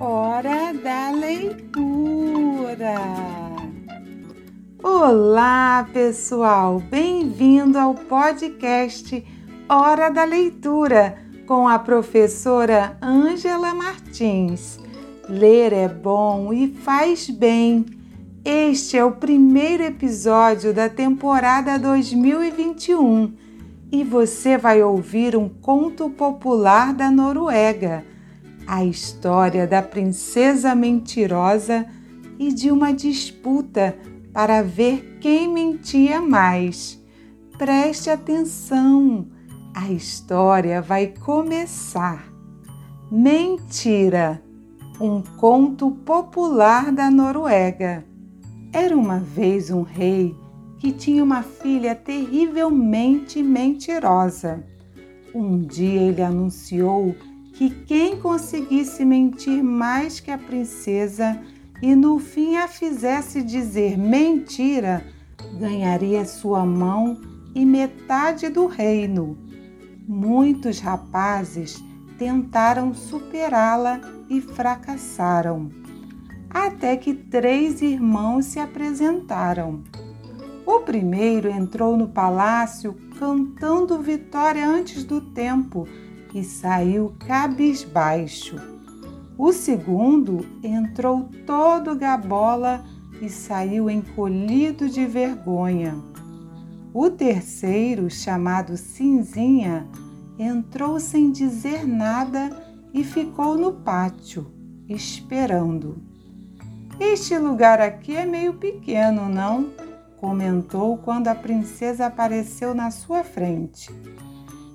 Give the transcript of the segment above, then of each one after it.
Hora da leitura. Olá, pessoal! Bem-vindo ao podcast Hora da Leitura com a professora Ângela Martins. Ler é bom e faz bem. Este é o primeiro episódio da temporada 2021 e você vai ouvir um conto popular da Noruega a história da princesa mentirosa e de uma disputa para ver quem mentia mais. Preste atenção, a história vai começar. Mentira, um conto popular da Noruega. Era uma vez um rei que tinha uma filha terrivelmente mentirosa. Um dia ele anunciou que quem conseguisse mentir mais que a princesa e no fim a fizesse dizer mentira, ganharia sua mão e metade do reino. Muitos rapazes tentaram superá-la e fracassaram, até que três irmãos se apresentaram. O primeiro entrou no palácio cantando vitória antes do tempo e saiu cabisbaixo. O segundo entrou todo gabola e saiu encolhido de vergonha. O terceiro, chamado Cinzinha, entrou sem dizer nada e ficou no pátio, esperando. Este lugar aqui é meio pequeno, não? comentou quando a princesa apareceu na sua frente.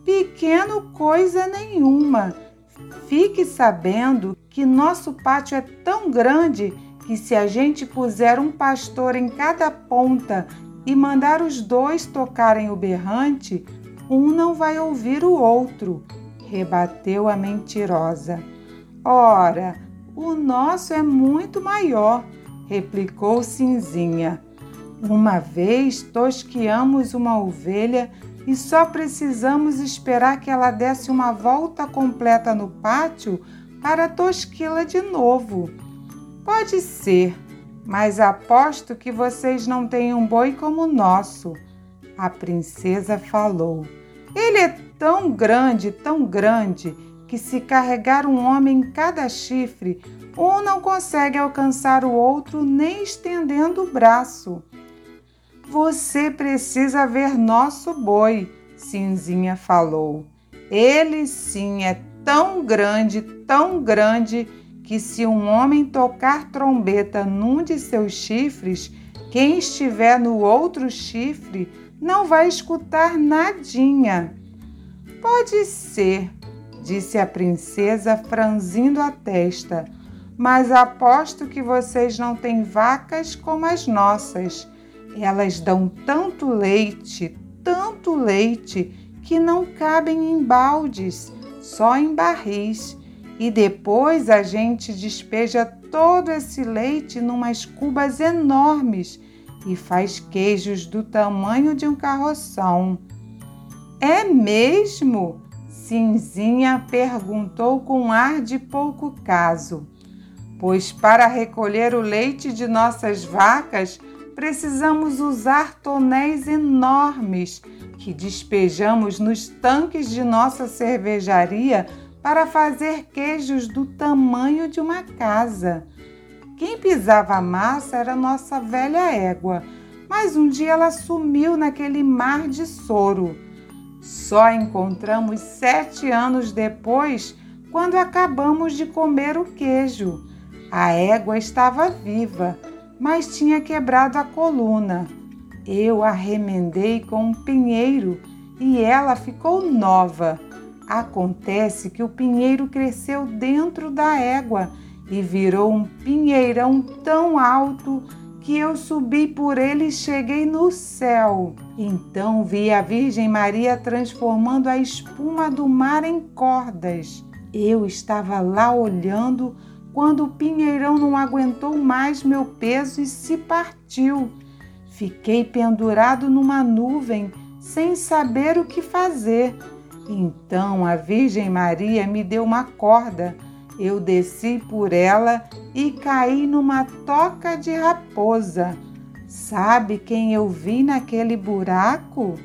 Pequeno coisa nenhuma. Fique sabendo que nosso pátio é tão grande que se a gente puser um pastor em cada ponta e mandar os dois tocarem o berrante, um não vai ouvir o outro, rebateu a mentirosa. Ora, o nosso é muito maior, replicou Cinzinha. Uma vez tosquiamos uma ovelha e só precisamos esperar que ela desse uma volta completa no pátio para tosquila de novo. Pode ser, mas aposto que vocês não têm um boi como o nosso. A princesa falou. Ele é tão grande, tão grande, que se carregar um homem em cada chifre, um não consegue alcançar o outro nem estendendo o braço. Você precisa ver nosso boi, Cinzinha falou. Ele sim é tão grande, tão grande, que se um homem tocar trombeta num de seus chifres, quem estiver no outro chifre não vai escutar nadinha. Pode ser, disse a princesa, franzindo a testa, mas aposto que vocês não têm vacas como as nossas elas dão tanto leite, tanto leite, que não cabem em baldes, só em barris. E depois a gente despeja todo esse leite numas cubas enormes e faz queijos do tamanho de um carroção. É mesmo? Cinzinha perguntou com ar de pouco caso. Pois para recolher o leite de nossas vacas, precisamos usar tonéis enormes que despejamos nos tanques de nossa cervejaria para fazer queijos do tamanho de uma casa. Quem pisava a massa era nossa velha égua, mas um dia ela sumiu naquele mar de soro. Só encontramos sete anos depois, quando acabamos de comer o queijo. A égua estava viva mas tinha quebrado a coluna. Eu a remendei com um pinheiro e ela ficou nova. Acontece que o pinheiro cresceu dentro da égua e virou um pinheirão tão alto que eu subi por ele e cheguei no céu. Então vi a Virgem Maria transformando a espuma do mar em cordas. Eu estava lá olhando quando o pinheirão não aguentou mais meu peso e se partiu. Fiquei pendurado numa nuvem, sem saber o que fazer. Então a Virgem Maria me deu uma corda eu desci por ela e caí numa toca de raposa. Sabe quem eu vi naquele buraco?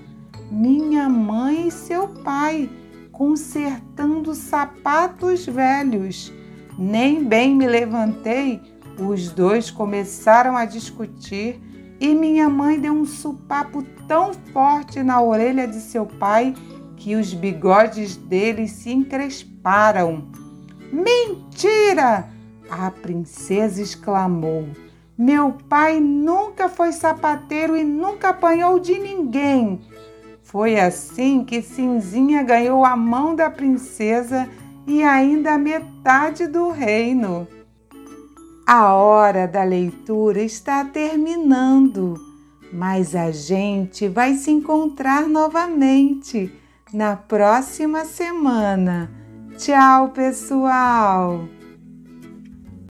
Minha mãe e seu pai consertando sapatos velhos. Nem bem me levantei, os dois começaram a discutir e minha mãe deu um supapo tão forte na orelha de seu pai que os bigodes dele se encresparam. Mentira! A princesa exclamou. Meu pai nunca foi sapateiro e nunca apanhou de ninguém. Foi assim que Cinzinha ganhou a mão da princesa e ainda metade do reino. A hora da leitura está terminando, mas a gente vai se encontrar novamente na próxima semana. Tchau, pessoal!